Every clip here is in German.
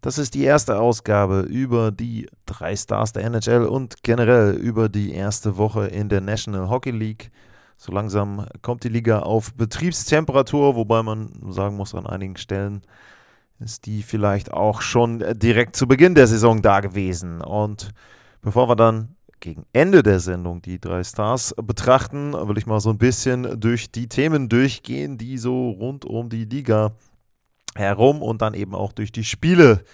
Das ist die erste Ausgabe über die drei Stars der NHL und generell über die erste Woche in der National Hockey League. So langsam kommt die Liga auf Betriebstemperatur, wobei man sagen muss, an einigen Stellen ist die vielleicht auch schon direkt zu Beginn der Saison da gewesen. Und bevor wir dann gegen Ende der Sendung die drei Stars betrachten, will ich mal so ein bisschen durch die Themen durchgehen, die so rund um die Liga herum und dann eben auch durch die Spiele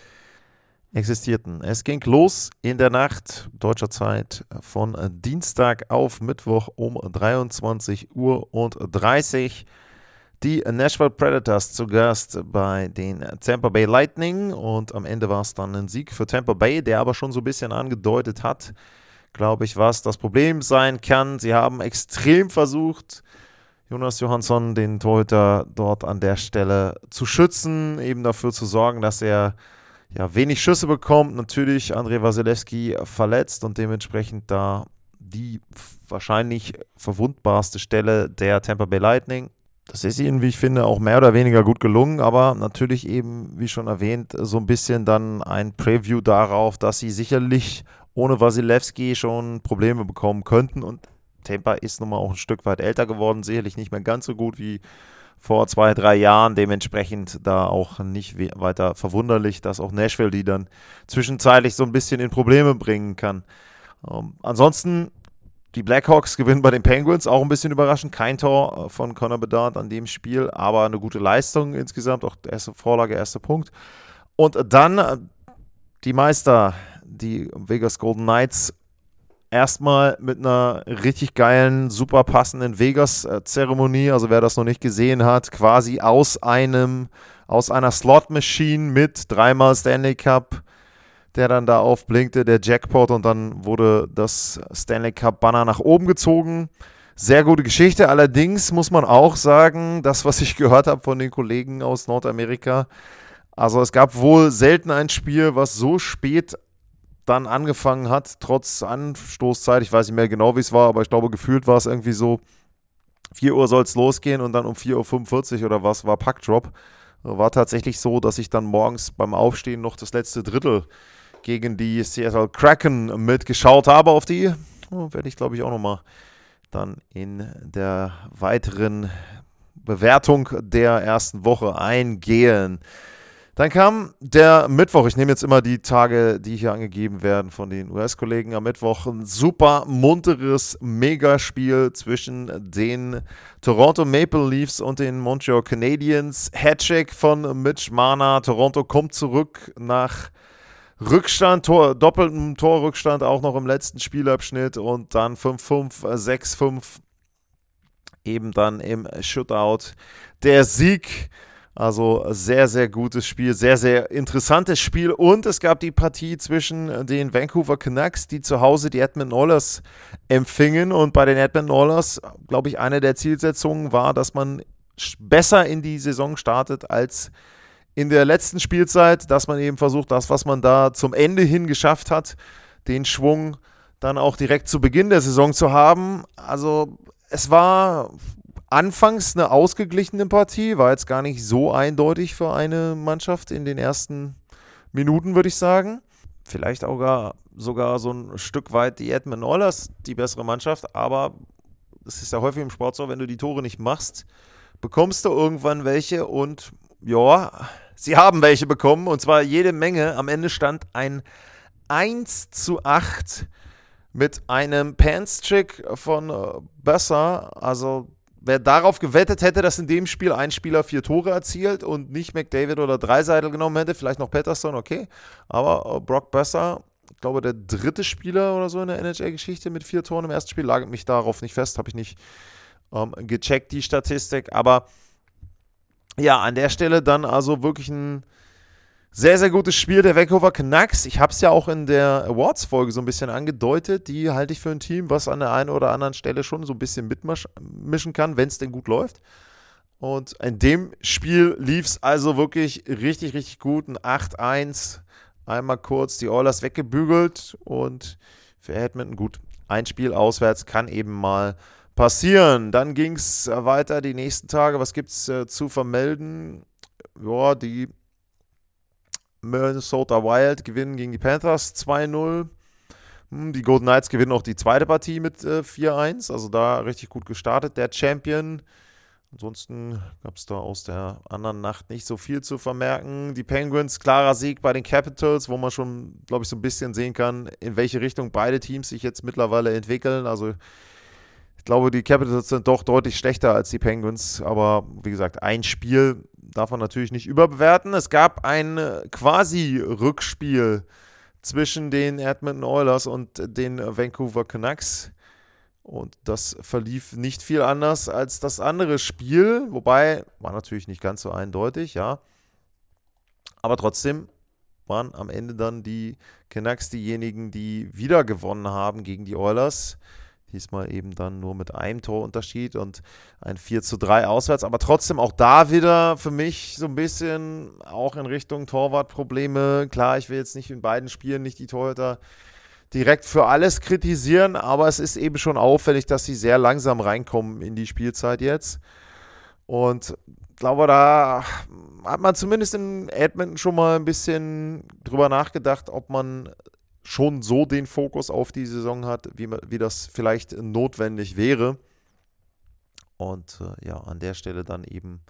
existierten. Es ging los in der Nacht deutscher Zeit von Dienstag auf Mittwoch um 23 Uhr und 30 die Nashville Predators zu Gast bei den Tampa Bay Lightning und am Ende war es dann ein Sieg für Tampa Bay, der aber schon so ein bisschen angedeutet hat, glaube ich, was das Problem sein kann. Sie haben extrem versucht, Jonas Johansson, den Torhüter, dort an der Stelle zu schützen, eben dafür zu sorgen, dass er ja, wenig Schüsse bekommt. Natürlich Andrei Wasilewski verletzt und dementsprechend da die wahrscheinlich verwundbarste Stelle der Tampa Bay Lightning. Das ist ihnen, wie ich finde, auch mehr oder weniger gut gelungen, aber natürlich eben, wie schon erwähnt, so ein bisschen dann ein Preview darauf, dass sie sicherlich ohne Wasilewski schon Probleme bekommen könnten und Tampa ist nun mal auch ein Stück weit älter geworden, sicherlich nicht mehr ganz so gut wie vor zwei, drei Jahren. Dementsprechend da auch nicht weiter verwunderlich, dass auch Nashville die dann zwischenzeitlich so ein bisschen in Probleme bringen kann. Ähm, ansonsten, die Blackhawks gewinnen bei den Penguins, auch ein bisschen überraschend. Kein Tor äh, von Connor Bedard an dem Spiel, aber eine gute Leistung insgesamt. Auch erste Vorlage, erster Punkt. Und dann äh, die Meister, die Vegas Golden Knights erstmal mit einer richtig geilen, super passenden Vegas-Zeremonie. Also wer das noch nicht gesehen hat, quasi aus einem, aus einer Slot-Machine mit dreimal Stanley Cup, der dann da aufblinkte, der Jackpot und dann wurde das Stanley Cup-Banner nach oben gezogen. Sehr gute Geschichte. Allerdings muss man auch sagen, das, was ich gehört habe von den Kollegen aus Nordamerika, also es gab wohl selten ein Spiel, was so spät dann angefangen hat, trotz Anstoßzeit. Ich weiß nicht mehr genau, wie es war, aber ich glaube, gefühlt war es irgendwie so, 4 Uhr soll es losgehen und dann um 4.45 Uhr oder was war Packdrop. War tatsächlich so, dass ich dann morgens beim Aufstehen noch das letzte Drittel gegen die Seattle Kraken mitgeschaut habe. Auf die oh, werde ich, glaube ich, auch nochmal dann in der weiteren Bewertung der ersten Woche eingehen. Dann kam der Mittwoch. Ich nehme jetzt immer die Tage, die hier angegeben werden von den US-Kollegen. Am Mittwoch ein super munteres Megaspiel zwischen den Toronto Maple Leafs und den Montreal Canadiens. Hattrick von Mitch Mana. Toronto kommt zurück nach Rückstand, Tor, doppeltem Torrückstand auch noch im letzten Spielabschnitt und dann 5-5, 6-5 eben dann im Shootout. Der Sieg also sehr, sehr gutes Spiel, sehr, sehr interessantes Spiel. Und es gab die Partie zwischen den Vancouver Canucks, die zu Hause die Edmonton Oilers empfingen. Und bei den Edmonton Oilers, glaube ich, eine der Zielsetzungen war, dass man besser in die Saison startet als in der letzten Spielzeit, dass man eben versucht, das, was man da zum Ende hin geschafft hat, den Schwung dann auch direkt zu Beginn der Saison zu haben. Also es war anfangs eine ausgeglichene Partie, war jetzt gar nicht so eindeutig für eine Mannschaft in den ersten Minuten, würde ich sagen. Vielleicht auch gar, sogar so ein Stück weit die Edmund Oilers die bessere Mannschaft, aber es ist ja häufig im Sport so, wenn du die Tore nicht machst, bekommst du irgendwann welche und ja, sie haben welche bekommen und zwar jede Menge. Am Ende stand ein 1 zu 8 mit einem Pants-Trick von äh, Besser, also wer darauf gewettet hätte, dass in dem Spiel ein Spieler vier Tore erzielt und nicht McDavid oder Dreiseitel genommen hätte, vielleicht noch Patterson, okay. Aber äh, Brock Besser, ich glaube, der dritte Spieler oder so in der NHL-Geschichte mit vier Toren im ersten Spiel, lag mich darauf nicht fest, habe ich nicht ähm, gecheckt, die Statistik. Aber ja, an der Stelle dann also wirklich ein Sehr, sehr gutes Spiel der Vancouver Canucks. Ich habe es ja auch in der Awards-Folge so ein bisschen angedeutet. Die halte ich für ein Team, was an der einen oder anderen Stelle schon so ein bisschen mitmischen kann, wenn es denn gut läuft. Und in dem Spiel lief es also wirklich richtig, richtig gut. Ein 8-1. Einmal kurz die Oilers weggebügelt und für Edmonton gut. Ein Spiel auswärts kann eben mal passieren. Dann ging es weiter die nächsten Tage. Was gibt es äh, zu vermelden? Ja, die Minnesota Wild gewinnen gegen die Panthers 2-0. Hm, die Golden Knights gewinnen auch die zweite Partie mit äh, 4-1, also da richtig gut gestartet. Der Champion. Ansonsten gab es da aus der anderen Nacht nicht so viel zu vermerken. Die Penguins, klarer Sieg bei den Capitals, wo man schon, glaube ich, so ein bisschen sehen kann, in welche Richtung beide Teams sich jetzt mittlerweile entwickeln. Also ich glaube, die Capitals sind doch deutlich schlechter als die Penguins. Aber wie gesagt, ein Spiel darf man natürlich nicht überbewerten. Es gab ein äh, quasi Rückspiel zwischen den Edmonton Oilers und den Vancouver Canucks. Und das verlief nicht viel anders als das andere Spiel, wobei war natürlich nicht ganz so eindeutig, ja. Aber trotzdem waren am Ende dann die Canucks diejenigen, die wieder gewonnen haben gegen die Oilers. Diesmal eben dann nur mit einem Torunterschied und ein 4 zu 3 auswärts. Aber trotzdem auch da wieder für mich so ein bisschen auch in Richtung Torwartprobleme. Klar, ich will jetzt nicht in beiden Spielen nicht die Torhüter direkt für alles kritisieren, aber es ist eben schon auffällig, dass sie sehr langsam reinkommen in die Spielzeit jetzt. Und glaube, da hat man zumindest in Edmonton schon mal ein bisschen drüber nachgedacht, ob man schon so den Fokus auf die Saison hat, wie, wie das vielleicht notwendig wäre. Und äh, ja, an der Stelle dann eben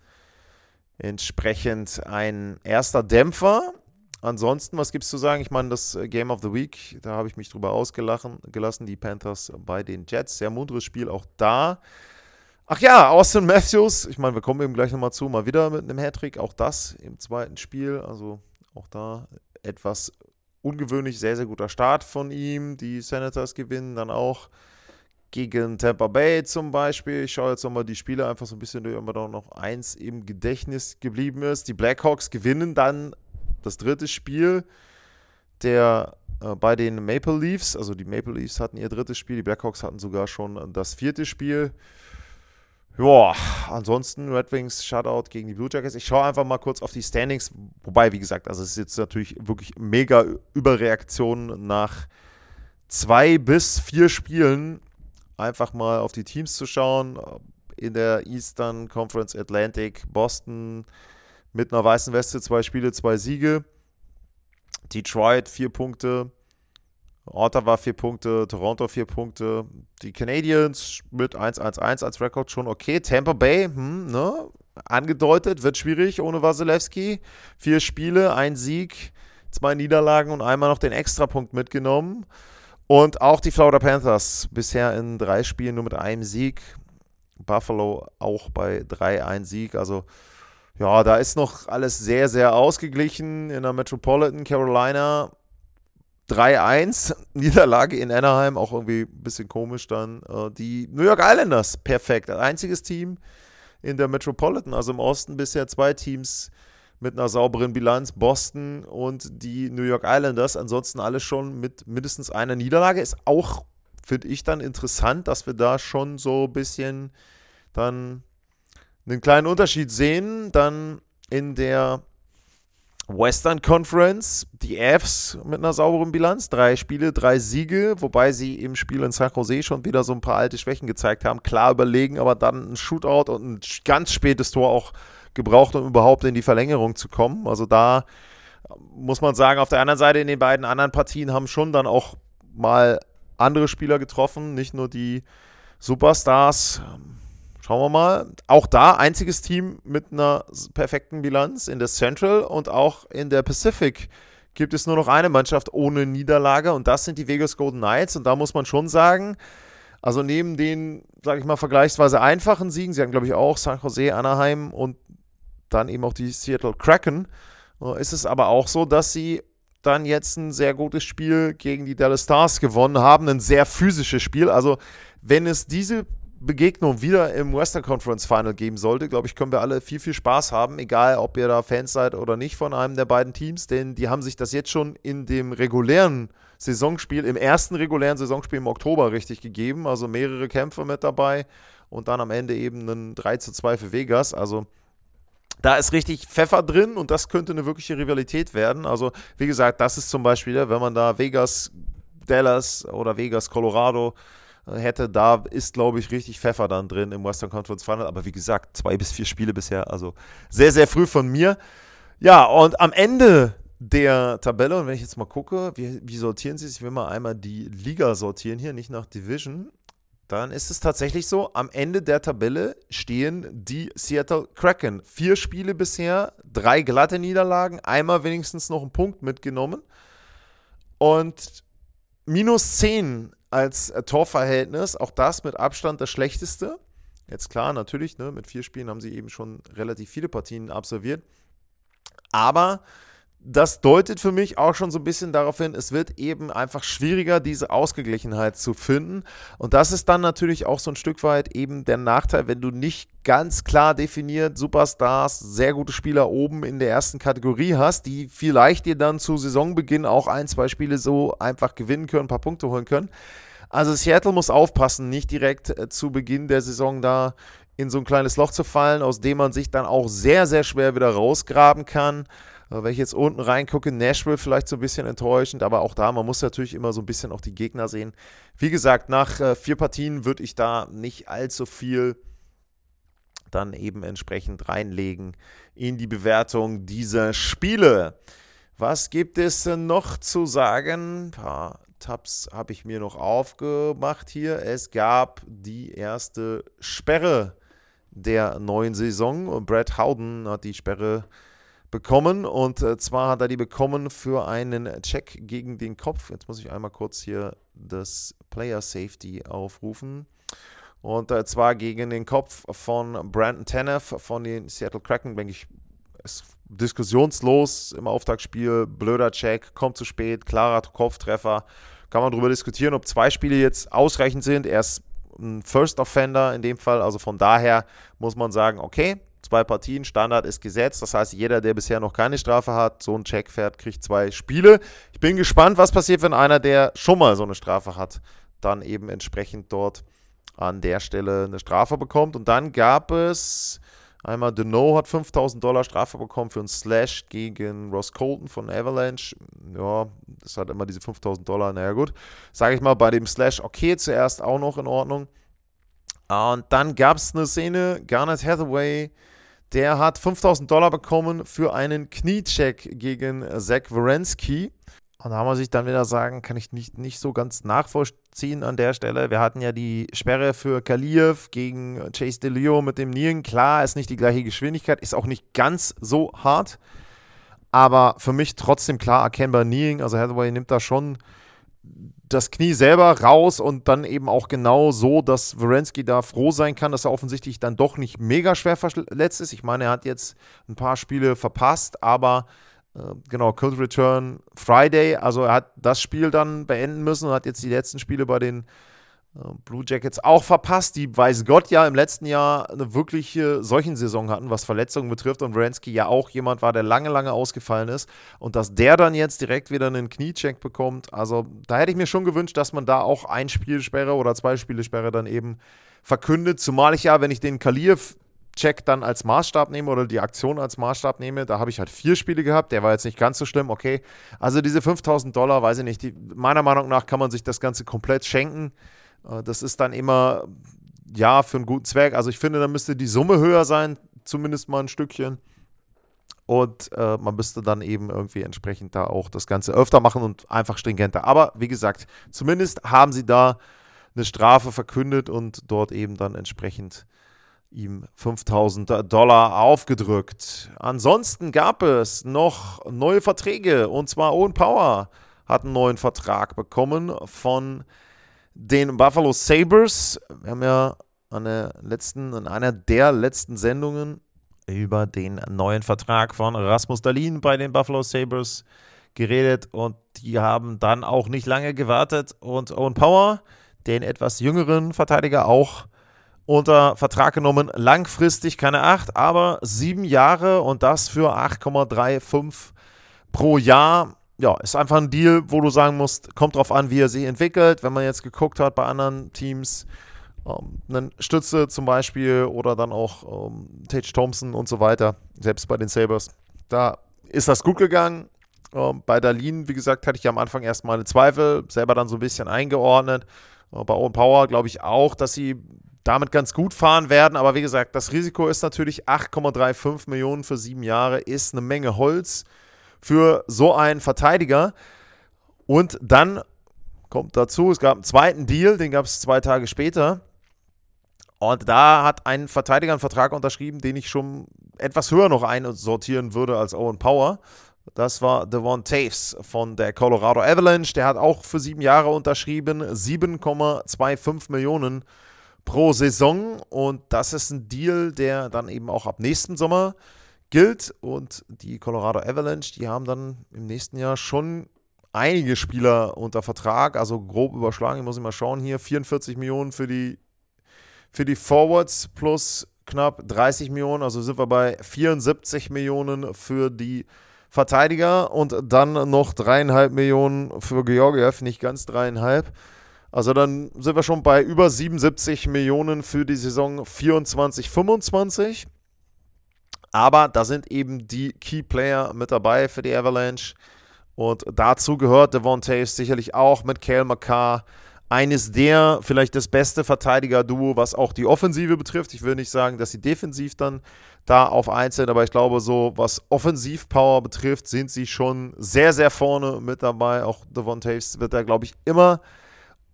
entsprechend ein erster Dämpfer. Ansonsten, was gibt es zu sagen? Ich meine, das äh, Game of the Week, da habe ich mich drüber ausgelassen, gelassen, die Panthers bei den Jets. Sehr munteres Spiel auch da. Ach ja, Austin Matthews, ich meine, wir kommen eben gleich nochmal zu, mal wieder mit einem Hattrick, auch das im zweiten Spiel. Also auch da etwas ungewöhnlich sehr, sehr guter Start von ihm. Die Senators gewinnen dann auch gegen Tampa Bay zum Beispiel. Ich schaue jetzt nochmal die Spiele einfach so ein bisschen durch, ob da noch eins im Gedächtnis geblieben ist. Die Blackhawks gewinnen dann das dritte Spiel der äh, bei den Maple Leafs. Also die Maple Leafs hatten ihr drittes Spiel, die Blackhawks hatten sogar schon das vierte Spiel. Ja, ansonsten Red Wings Shutout gegen die Blue Jackets. Ich schaue einfach mal kurz auf die Standings. Wobei, wie gesagt, also es ist jetzt natürlich wirklich mega Überreaktion nach zwei bis vier Spielen einfach mal auf die Teams zu schauen. In der Eastern Conference Atlantic, Boston mit einer weißen Weste, zwei Spiele, zwei Siege. Detroit vier Punkte, Ottawa vier Punkte, Toronto vier Punkte. Die Canadiens mit 1-1-1 als Rekord schon okay. Tampa Bay, hm, ne? angedeutet, wird schwierig ohne Wasilewski. Vier Spiele, ein Sieg, zwei Niederlagen und einmal noch den Extrapunkt mitgenommen. Und auch die Florida Panthers bisher in drei Spielen nur mit einem Sieg. Buffalo auch bei 3-1 Sieg. Also ja, da ist noch alles sehr, sehr ausgeglichen. In der Metropolitan Carolina 3-1, Niederlage in Anaheim, auch irgendwie ein bisschen komisch dann. Äh, die New York Islanders, perfekt. Einziges Team in der Metropolitan, also im Osten bisher zwei Teams mit einer sauberen Bilanz, Boston und die New York Islanders. Ansonsten alles schon mit mindestens einer Niederlage. Ist auch, finde ich, dann interessant, dass wir da schon so ein bisschen dann einen kleinen Unterschied sehen. Dann in der Western Conference, die Avs mit einer sauberen Bilanz, drei Spiele, drei Siege, wobei sie im Spiel in San Jose schon wieder so ein paar alte Schwächen gezeigt haben. Klar überlegen, aber dann ein Shootout und ein ganz spätes Tor auch gebraucht, um überhaupt in die Verlängerung zu kommen. Also da muss man sagen, auf der anderen Seite in den beiden anderen Partien haben schon dann auch mal andere Spieler getroffen, nicht nur die Superstars. Schauen wir mal. Auch da einziges Team mit einer perfekten Bilanz in der Central und auch in der Pacific gibt es nur noch eine Mannschaft ohne Niederlage und das sind die Vegas Golden Knights. Und da muss man schon sagen, also neben den, sage ich mal, vergleichsweise einfachen Siegen, sie haben, glaube ich, auch San Jose, Anaheim und dann eben auch die Seattle Kraken, äh, ist es aber auch so, dass sie dann jetzt ein sehr gutes Spiel gegen die Dallas Stars gewonnen haben, ein sehr physisches Spiel. Also wenn es diese Begegnung wieder im Western Conference Final geben sollte, glaube ich, können wir alle viel, viel Spaß haben, egal ob ihr da Fans seid oder nicht von einem der beiden Teams, denn die haben sich das jetzt schon in dem regulären Saisonspiel, im ersten regulären Saisonspiel im Oktober richtig gegeben, also mehrere Kämpfe mit dabei und dann am Ende eben ein 3 zu 2 für Vegas, also da ist richtig Pfeffer drin und das könnte eine wirkliche Rivalität werden. Also, wie gesagt, das ist zum Beispiel, wenn man da Vegas, Dallas oder Vegas, Colorado hätte, da ist, glaube ich, richtig Pfeffer dann drin im Western Conference Final. Aber wie gesagt, zwei bis vier Spiele bisher, also sehr, sehr früh von mir. Ja, und am Ende der Tabelle, und wenn ich jetzt mal gucke, wie, wie sortieren sie es? Ich will mal einmal die Liga sortieren hier, nicht nach Division. Dann ist es tatsächlich so, am Ende der Tabelle stehen die Seattle Kraken. Vier Spiele bisher, drei glatte Niederlagen, einmal wenigstens noch einen Punkt mitgenommen. Und minus 10 als äh, Torverhältnis, auch das mit Abstand das schlechteste. Jetzt klar, natürlich, ne, mit vier Spielen haben sie eben schon relativ viele Partien absolviert. Aber das deutet für mich auch schon so ein bisschen darauf hin, es wird eben einfach schwieriger, diese Ausgeglichenheit zu finden. Und das ist dann natürlich auch so ein Stück weit eben der Nachteil, wenn du nicht ganz klar definiert Superstars, sehr gute Spieler oben in der ersten Kategorie hast, die vielleicht dir dann zu Saisonbeginn auch ein, zwei Spiele so einfach gewinnen können, ein paar Punkte holen können. Also Seattle muss aufpassen, nicht direkt äh, zu Beginn der Saison da in so ein kleines Loch zu fallen, aus dem man sich dann auch sehr, sehr schwer wieder rausgraben kann. Wenn ich jetzt unten reingucke, Nashville vielleicht so ein bisschen enttäuschend, aber auch da, man muss natürlich immer so ein bisschen auch die Gegner sehen. Wie gesagt, nach äh, vier Partien würde ich da nicht allzu viel dann eben entsprechend reinlegen in die Bewertung dieser Spiele. Was gibt es noch zu sagen? Ein paar Tabs habe ich mir noch aufgemacht hier. Es gab die erste Sperre der neuen Saison. Brad Howden hat die Sperre bekommen. Und äh, zwar hat er die bekommen für einen Check gegen den Kopf. Jetzt muss ich einmal kurz hier das Player Safety aufrufen. Und äh, zwar gegen den Kopf von Brandon Tanev von den Seattle Kraken, denke ich, ist diskussionslos im Auftaktspiel. Blöder Check, kommt zu spät, klarer Kopftreffer. Kann man darüber diskutieren, ob zwei Spiele jetzt ausreichend sind. Er ist ein First Offender in dem Fall. Also von daher muss man sagen, okay, zwei Partien, Standard ist gesetzt. Das heißt, jeder, der bisher noch keine Strafe hat, so ein Check fährt, kriegt zwei Spiele. Ich bin gespannt, was passiert, wenn einer, der schon mal so eine Strafe hat, dann eben entsprechend dort an der Stelle eine Strafe bekommt. Und dann gab es einmal Deneau hat 5000 Dollar Strafe bekommen für einen Slash gegen Ross Colton von Avalanche. Ja, das hat immer diese 5000 Dollar. Naja, gut. Sage ich mal, bei dem Slash okay, zuerst auch noch in Ordnung. Und dann gab es eine Szene, Garnet Hathaway der hat 5000 Dollar bekommen für einen Kniecheck gegen Zach Wierenski. Und da muss ich dann wieder sagen, kann ich nicht, nicht so ganz nachvollziehen an der Stelle. Wir hatten ja die Sperre für Kaliev gegen Chase DeLeo mit dem Nieren. Klar, ist nicht die gleiche Geschwindigkeit, ist auch nicht ganz so hart. Aber für mich trotzdem klar erkennbar Kneeing. Also Hathaway nimmt da schon das Knie selber raus und dann eben auch genau so, dass Werensky da froh sein kann, dass er offensichtlich dann doch nicht mega schwer verletzt ist. Ich meine, er hat jetzt ein paar Spiele verpasst, aber äh, genau, Cold Return Friday, also er hat das Spiel dann beenden müssen und hat jetzt die letzten Spiele bei den Blue Jackets auch verpasst, die weiß Gott ja im letzten Jahr eine wirkliche solchen Saison hatten, was Verletzungen betrifft und Wrensky ja auch jemand war, der lange, lange ausgefallen ist und dass der dann jetzt direkt wieder einen Kniecheck bekommt, also da hätte ich mir schon gewünscht, dass man da auch ein Spielsperre oder zwei Spielesperre dann eben verkündet, zumal ich ja, wenn ich den Kaliev Check dann als Maßstab nehme oder die Aktion als Maßstab nehme, da habe ich halt vier Spiele gehabt, der war jetzt nicht ganz so schlimm, okay. Also diese 5000 Dollar, weiß ich nicht, die, meiner Meinung nach kann man sich das Ganze komplett schenken. Äh, das ist dann immer, ja, für einen guten Zweck. Also ich finde, da müsste die Summe höher sein, zumindest mal ein Stückchen. Und äh, man müsste dann eben irgendwie entsprechend da auch das Ganze öfter machen und einfach stringenter. Aber wie gesagt, zumindest haben sie da eine Strafe verkündet und dort eben dann entsprechend ihm 5000 Dollar aufgedrückt. Ansonsten gab es noch neue Verträge und zwar Owen Power hat einen neuen Vertrag bekommen von den Buffalo Sabres. Wir haben ja an, der letzten, an einer der letzten Sendungen über den neuen Vertrag von Rasmus Dalin bei den Buffalo Sabres geredet und die haben dann auch nicht lange gewartet und Owen Power, den etwas jüngeren Verteidiger, auch unter Vertrag genommen. Langfristig keine 8, aber 7 Jahre und das für 8,35 pro Jahr. Ja, ist einfach ein Deal, wo du sagen musst, kommt drauf an, wie er sich entwickelt. Wenn man jetzt geguckt hat bei anderen Teams, ähm, einen Stütze zum Beispiel oder dann auch ähm, Tage Thompson und so weiter, selbst bei den Sabres, da ist das gut gegangen. Ähm, bei Darlene, wie gesagt, hatte ich am Anfang erst meine Zweifel, selber dann so ein bisschen eingeordnet. Äh, bei Owen Power glaube ich auch, dass sie damit ganz gut fahren werden. Aber wie gesagt, das Risiko ist natürlich 8,35 Millionen für sieben Jahre, ist eine Menge Holz für so einen Verteidiger. Und dann kommt dazu, es gab einen zweiten Deal, den gab es zwei Tage später. Und da hat ein Verteidiger einen Vertrag unterschrieben, den ich schon etwas höher noch einsortieren würde als Owen Power. Das war Devon Taves von der Colorado Avalanche. Der hat auch für sieben Jahre unterschrieben, 7,25 Millionen pro Saison. Und das ist ein Deal, der dann eben auch ab nächsten Sommer gilt. Und die Colorado Avalanche, die haben dann im nächsten Jahr schon einige Spieler unter Vertrag, also grob überschlagen, ich muss mal schauen hier, 44 Millionen für die, für die Forwards plus knapp 30 Millionen, also sind wir bei 74 Millionen für die Verteidiger und dann noch dreieinhalb Millionen für Georgiev, nicht ganz dreieinhalb. Also dann sind wir schon bei über 77 Millionen für die Saison 24, 25. Aber da sind eben die Key Player mit dabei für die Avalanche. Und dazu gehört Devon Taves sicherlich auch mit Kale McCarr. Eines der, vielleicht das beste Verteidiger-Duo, was auch die Offensive betrifft. Ich will nicht sagen, dass sie defensiv dann da auf einzeln, aber ich glaube, so was Offensivpower betrifft, sind sie schon sehr, sehr vorne mit dabei. Auch Devon Taves wird da, glaube ich, immer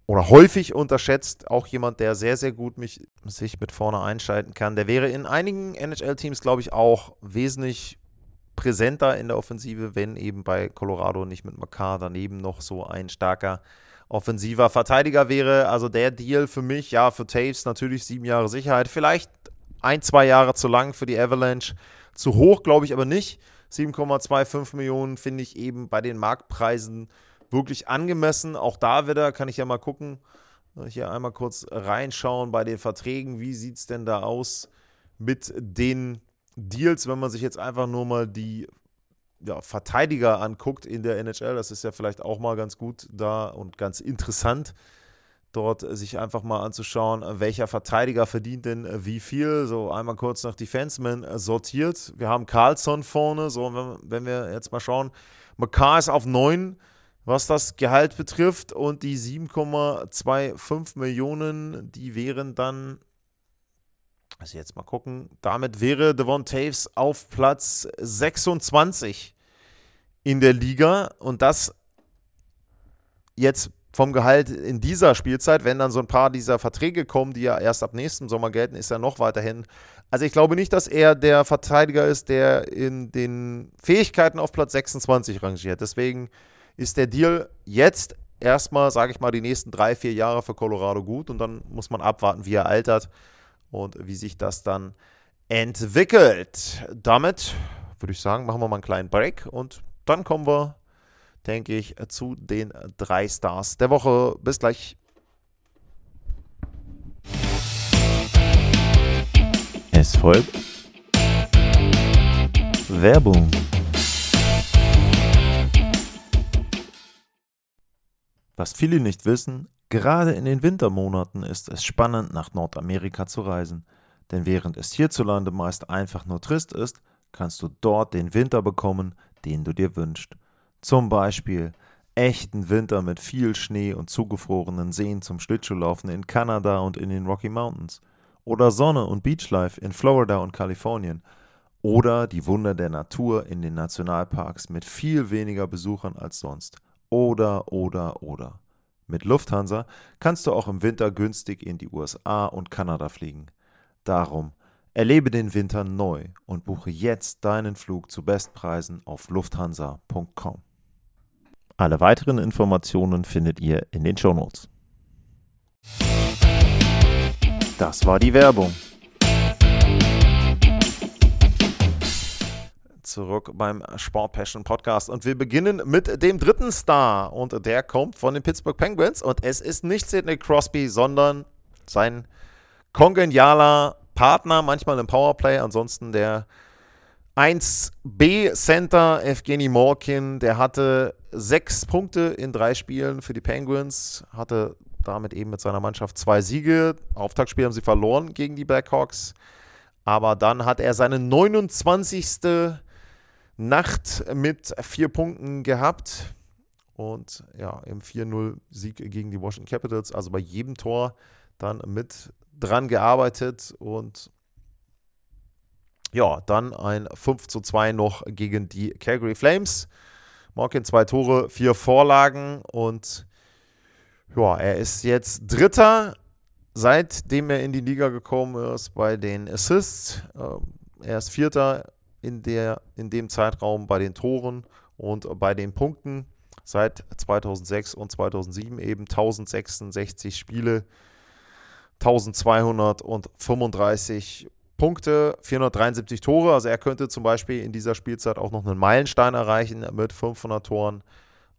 oder häufig unterschätzt. Auch jemand, der sehr, sehr gut mich, sich mit vorne einschalten kann. Der wäre in einigen NHL-Teams, glaube ich, auch wesentlich präsenter in der Offensive, wenn eben bei Colorado nicht mit Makar daneben noch so ein starker offensiver Verteidiger wäre. Also der Deal für mich, ja, für Taves natürlich sieben Jahre Sicherheit. Vielleicht ein, zwei Jahre zu lang für die Avalanche. Zu hoch, glaube ich aber nicht. 7,25 Millionen finde ich eben bei den Marktpreisen wirklich angemessen. Auch da wieder kann ich ja mal gucken, hier einmal kurz reinschauen bei den Verträgen. Wie sieht es denn da aus mit den Deals, wenn man sich jetzt einfach nur mal die ja, Verteidiger anguckt in der NHL? Das ist ja vielleicht auch mal ganz gut da und ganz interessant dort sich einfach mal anzuschauen, welcher Verteidiger verdient denn wie viel. So einmal kurz nach Defenseman sortiert. Wir haben Carlson vorne, so wenn, wenn wir jetzt mal schauen. McCarr ist auf 9, was das Gehalt betrifft und die 7,25 Millionen, die wären dann, also jetzt mal gucken, damit wäre Devon Taves auf Platz 26 in der Liga und das jetzt vom Gehalt in dieser Spielzeit, wenn dann so ein paar dieser Verträge kommen, die ja erst ab nächstem Sommer gelten, ist er noch weiterhin. Also ich glaube nicht, dass er der Verteidiger ist, der in den Fähigkeiten auf Platz 26 rangiert. Deswegen ist der Deal jetzt erstmal, sage ich mal, die nächsten drei, vier Jahre für Colorado gut und dann muss man abwarten, wie er altert und wie sich das dann entwickelt. Damit würde ich sagen, machen wir mal einen kleinen Break und dann kommen wir denke ich, zu den drei Stars der Woche. Bis gleich. Es folgt Werbung. Was viele nicht wissen, gerade in den Wintermonaten ist es spannend, nach Nordamerika zu reisen. Denn während es hierzulande meist einfach nur trist ist, kannst du dort den Winter bekommen, den du dir wünschst. Zum Beispiel echten Winter mit viel Schnee und zugefrorenen Seen zum Schlittschuhlaufen in Kanada und in den Rocky Mountains. Oder Sonne und Beachlife in Florida und Kalifornien. Oder die Wunder der Natur in den Nationalparks mit viel weniger Besuchern als sonst. Oder, oder, oder. Mit Lufthansa kannst du auch im Winter günstig in die USA und Kanada fliegen. Darum erlebe den Winter neu und buche jetzt deinen Flug zu Bestpreisen auf lufthansa.com. Alle weiteren Informationen findet ihr in den Shownotes. Das war die Werbung. Zurück beim Sport Passion Podcast und wir beginnen mit dem dritten Star und der kommt von den Pittsburgh Penguins und es ist nicht Sidney Crosby, sondern sein kongenialer Partner, manchmal im Powerplay. Ansonsten der 1B-Center Evgeny Morkin, der hatte sechs Punkte in drei Spielen für die Penguins, hatte damit eben mit seiner Mannschaft zwei Siege. Auftaktspiel haben sie verloren gegen die Blackhawks. Aber dann hat er seine 29. Nacht mit vier Punkten gehabt. Und ja, im 4-0-Sieg gegen die Washington Capitals, also bei jedem Tor dann mit dran gearbeitet und ja, dann ein 5 zu 2 noch gegen die Calgary Flames. Morgan zwei Tore, vier Vorlagen und ja, er ist jetzt Dritter, seitdem er in die Liga gekommen ist bei den Assists. Ähm, er ist Vierter in, der, in dem Zeitraum bei den Toren und bei den Punkten. Seit 2006 und 2007 eben 1066 Spiele, 1235 Punkte, 473 Tore. Also er könnte zum Beispiel in dieser Spielzeit auch noch einen Meilenstein erreichen mit 500 Toren.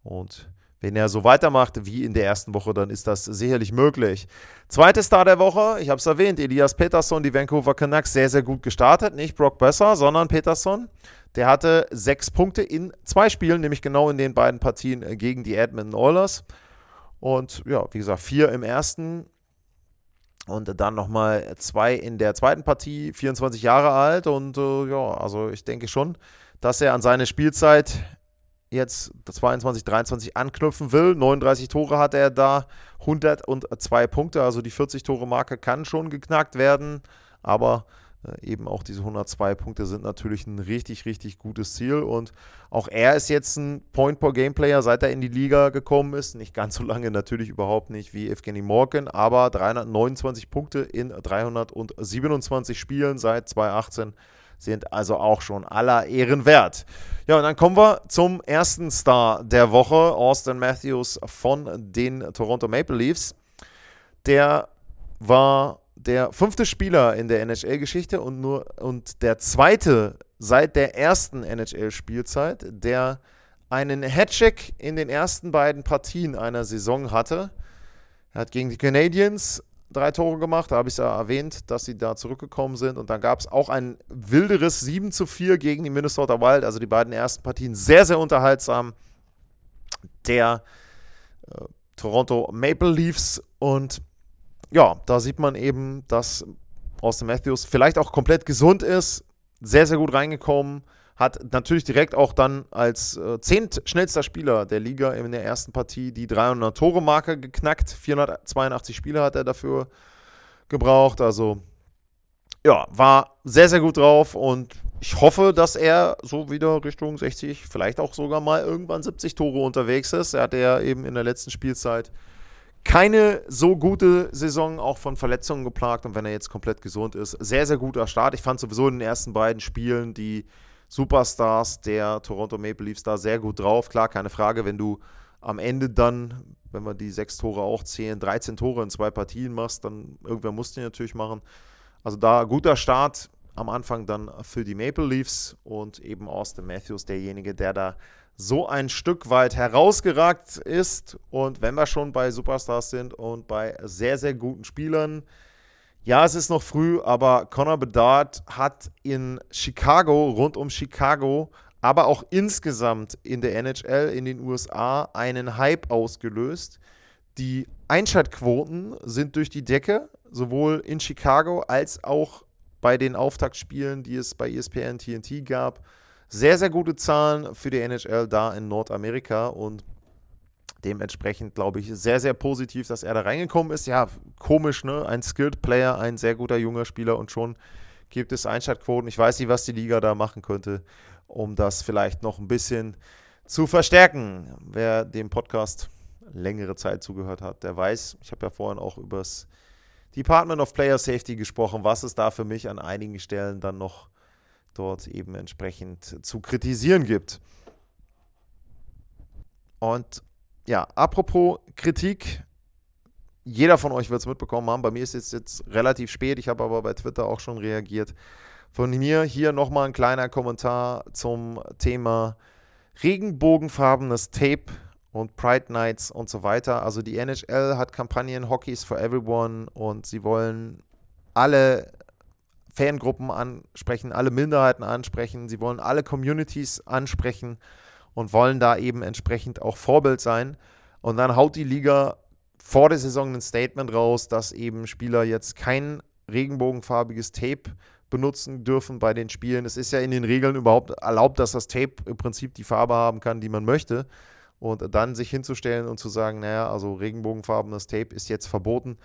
Und wenn er so weitermacht wie in der ersten Woche, dann ist das sicherlich möglich. Zweite Star der Woche, ich habe es erwähnt, Elias Peterson, die Vancouver Canucks, sehr, sehr gut gestartet. Nicht Brock Besser, sondern Peterson. Der hatte sechs Punkte in zwei Spielen, nämlich genau in den beiden Partien gegen die Edmonton Oilers. Und ja, wie gesagt, vier im ersten und dann nochmal zwei in der zweiten Partie, 24 Jahre alt. Und äh, ja, also ich denke schon, dass er an seine Spielzeit jetzt 22, 23 anknüpfen will. 39 Tore hat er da, 102 Punkte, also die 40-Tore-Marke kann schon geknackt werden. Aber äh, eben auch diese 102 Punkte sind natürlich ein richtig, richtig gutes Ziel. Und auch er ist jetzt ein Point-per-Game-Player, seit er in die Liga gekommen ist. Nicht ganz so lange natürlich überhaupt nicht wie Evgeny Morgan, aber 329 Punkte in 327 Spielen seit 2018 sind also auch schon aller Ehren wert. Ja, und dann kommen wir zum ersten Star der Woche, Austin Matthews von den Toronto Maple Leafs. Der war der fünfte Spieler in der NHL-Geschichte und und der zweite seit der ersten NHL-Spielzeit, der einen Hattrick in den ersten beiden Partien einer Saison hatte. Er hat gegen die Canadiens drei Tore gemacht, da habe ich es ja erwähnt, dass sie da zurückgekommen sind. Und dann gab es auch ein wilderes 7 zu 4 gegen die Minnesota Wild. Also die beiden ersten Partien sehr, sehr unterhaltsam. Der äh, Toronto Maple Leafs und ja, da sieht man eben, dass Austin Matthews vielleicht auch komplett gesund ist, sehr, sehr gut reingekommen, hat natürlich direkt auch dann als äh, zehntschnellster Spieler der Liga in der ersten Partie die 300-Tore-Marke geknackt. 482 Spiele hat er dafür gebraucht. Also ja, war sehr, sehr gut drauf und ich hoffe, dass er so wieder Richtung 60, vielleicht auch sogar mal irgendwann 70 Tore unterwegs ist. Er hatte ja eben in der letzten Spielzeit keine so gute Saison, auch von Verletzungen geplagt. Und wenn er jetzt komplett gesund ist, sehr, sehr guter Start. Ich fand sowieso in den ersten beiden Spielen die Superstars der Toronto Maple Leafs da sehr gut drauf. Klar, keine Frage, wenn du am Ende dann, wenn wir die sechs Tore auch zählen, 13 Tore in zwei Partien machst, dann irgendwer muss die natürlich machen. Also da guter Start am Anfang dann für die Maple Leafs und eben Austin Matthews, derjenige, der da so ein Stück weit herausgeragt ist. Und wenn wir schon bei Superstars sind und bei sehr, sehr guten Spielern, ja, es ist noch früh, aber Connor Bedard hat in Chicago, rund um Chicago, aber auch insgesamt in der NHL in den USA einen Hype ausgelöst. Die Einschaltquoten sind durch die Decke, sowohl in Chicago als auch bei den Auftaktspielen, die es bei ESPN TNT gab sehr, sehr gute Zahlen für die NHL da in Nordamerika und dementsprechend glaube ich sehr, sehr positiv, dass er da reingekommen ist. Ja, komisch, ne? Ein Skilled Player, ein sehr guter junger Spieler und schon gibt es Einschaltquoten. Ich weiß nicht, was die Liga da machen könnte, um das vielleicht noch ein bisschen zu verstärken. Wer dem Podcast längere Zeit zugehört hat, der weiß, ich habe ja vorhin auch über das Department of Player Safety gesprochen, was es da für mich an einigen Stellen dann noch dort eben entsprechend zu kritisieren gibt. Und ja, apropos Kritik, jeder von euch wird es mitbekommen haben. Bei mir ist es jetzt relativ spät, ich habe aber bei Twitter auch schon reagiert. Von mir hier nochmal ein kleiner Kommentar zum Thema regenbogenfarbenes Tape und Pride Nights und so weiter. Also die NHL hat Kampagnen Hockeys for Everyone und sie wollen alle Fangruppen ansprechen, alle Minderheiten ansprechen, sie wollen alle Communities ansprechen und wollen da eben entsprechend auch Vorbild sein. Und dann haut die Liga vor der Saison ein Statement raus, dass eben Spieler jetzt kein regenbogenfarbiges Tape benutzen dürfen bei den Spielen. Es ist ja in den Regeln überhaupt erlaubt, dass das Tape im Prinzip die Farbe haben kann, die man möchte. Und dann sich hinzustellen und zu sagen, naja, also regenbogenfarbenes Tape ist jetzt verboten.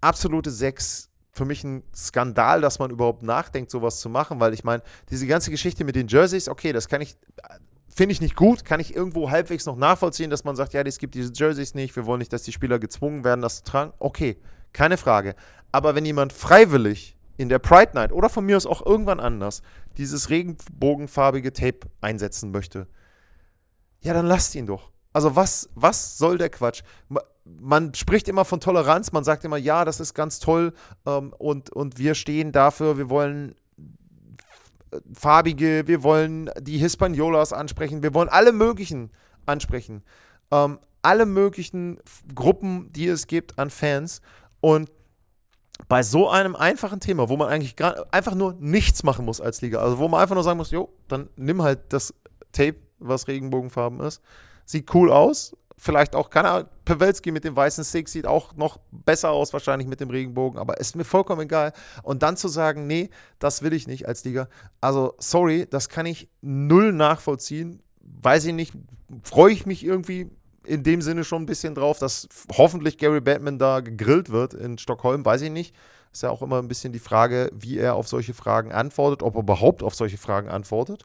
Absolute Sechs. Für mich ein Skandal, dass man überhaupt nachdenkt, sowas zu machen, weil ich meine, diese ganze Geschichte mit den Jerseys, okay, das kann ich, finde ich nicht gut, kann ich irgendwo halbwegs noch nachvollziehen, dass man sagt, ja, es gibt diese Jerseys nicht, wir wollen nicht, dass die Spieler gezwungen werden, das zu tragen. Okay, keine Frage. Aber wenn jemand freiwillig in der Pride Night oder von mir aus auch irgendwann anders dieses regenbogenfarbige Tape einsetzen möchte, ja, dann lasst ihn doch. Also was, was soll der Quatsch? Man spricht immer von Toleranz, man sagt immer, ja, das ist ganz toll ähm, und, und wir stehen dafür, wir wollen farbige, wir wollen die Hispaniolas ansprechen, wir wollen alle möglichen ansprechen. Ähm, alle möglichen Gruppen, die es gibt an Fans. Und bei so einem einfachen Thema, wo man eigentlich einfach nur nichts machen muss als Liga, also wo man einfach nur sagen muss, jo, dann nimm halt das Tape, was Regenbogenfarben ist. Sieht cool aus. Vielleicht auch, keine Ahnung, Pawelski mit dem weißen Stick sieht auch noch besser aus, wahrscheinlich mit dem Regenbogen, aber ist mir vollkommen egal. Und dann zu sagen, nee, das will ich nicht als Liga. Also, sorry, das kann ich null nachvollziehen. Weiß ich nicht, freue ich mich irgendwie in dem Sinne schon ein bisschen drauf, dass hoffentlich Gary Batman da gegrillt wird in Stockholm, weiß ich nicht. Ist ja auch immer ein bisschen die Frage, wie er auf solche Fragen antwortet, ob er überhaupt auf solche Fragen antwortet.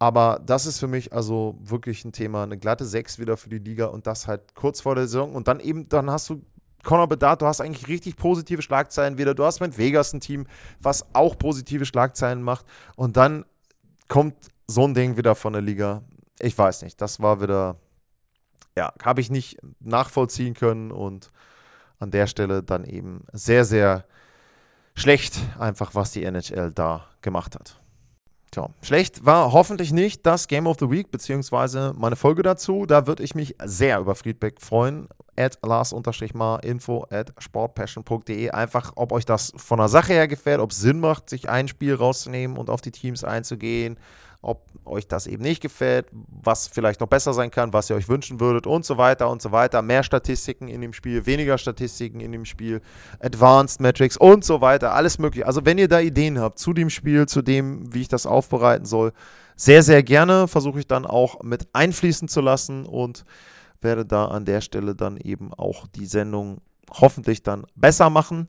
Aber das ist für mich also wirklich ein Thema, eine glatte 6 wieder für die Liga und das halt kurz vor der Saison. Und dann eben, dann hast du Conor Bedard, du hast eigentlich richtig positive Schlagzeilen wieder. Du hast mit Vegas ein Team, was auch positive Schlagzeilen macht. Und dann kommt so ein Ding wieder von der Liga. Ich weiß nicht, das war wieder ja, habe ich nicht nachvollziehen können und an der Stelle dann eben sehr, sehr schlecht, einfach was die NHL da gemacht hat. Tja, schlecht war hoffentlich nicht das Game of the Week, beziehungsweise meine Folge dazu. Da würde ich mich sehr über Feedback freuen. At Lars-Mar info at sportpassion.de. Einfach, ob euch das von der Sache her gefällt, ob es Sinn macht, sich ein Spiel rauszunehmen und auf die Teams einzugehen ob euch das eben nicht gefällt, was vielleicht noch besser sein kann, was ihr euch wünschen würdet und so weiter und so weiter. Mehr Statistiken in dem Spiel, weniger Statistiken in dem Spiel, Advanced Metrics und so weiter, alles mögliche. Also wenn ihr da Ideen habt zu dem Spiel, zu dem, wie ich das aufbereiten soll, sehr, sehr gerne versuche ich dann auch mit einfließen zu lassen und werde da an der Stelle dann eben auch die Sendung hoffentlich dann besser machen.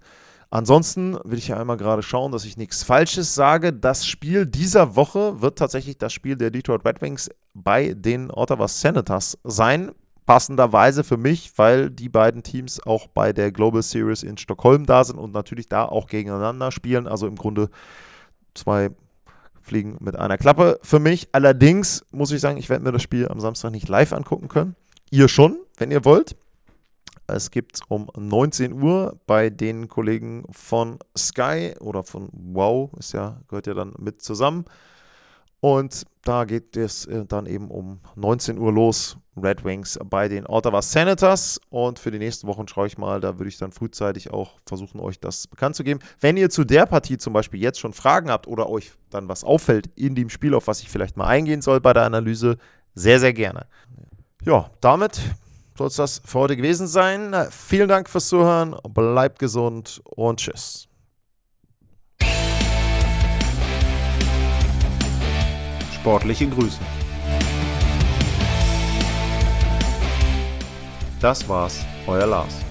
Ansonsten will ich ja einmal gerade schauen, dass ich nichts Falsches sage. Das Spiel dieser Woche wird tatsächlich das Spiel der Detroit Red Wings bei den Ottawa Senators sein. Passenderweise für mich, weil die beiden Teams auch bei der Global Series in Stockholm da sind und natürlich da auch gegeneinander spielen. Also im Grunde zwei Fliegen mit einer Klappe für mich. Allerdings muss ich sagen, ich werde mir das Spiel am Samstag nicht live angucken können. Ihr schon, wenn ihr wollt. Es gibt um 19 Uhr bei den Kollegen von Sky oder von Wow, ist ja, gehört ja dann mit zusammen. Und da geht es äh, dann eben um 19 Uhr los. Red Wings bei den Ottawa Senators. Und für die nächsten Wochen schaue ich mal, da würde ich dann frühzeitig auch versuchen, euch das bekannt zu geben. Wenn ihr zu der Partie zum Beispiel jetzt schon Fragen habt oder euch dann was auffällt in dem Spiel, auf was ich vielleicht mal eingehen soll bei der Analyse, sehr, sehr gerne. Ja, damit soll es das für heute gewesen sein. Vielen Dank fürs Zuhören, bleibt gesund und tschüss. Sportliche Grüße. Das war's, euer Lars.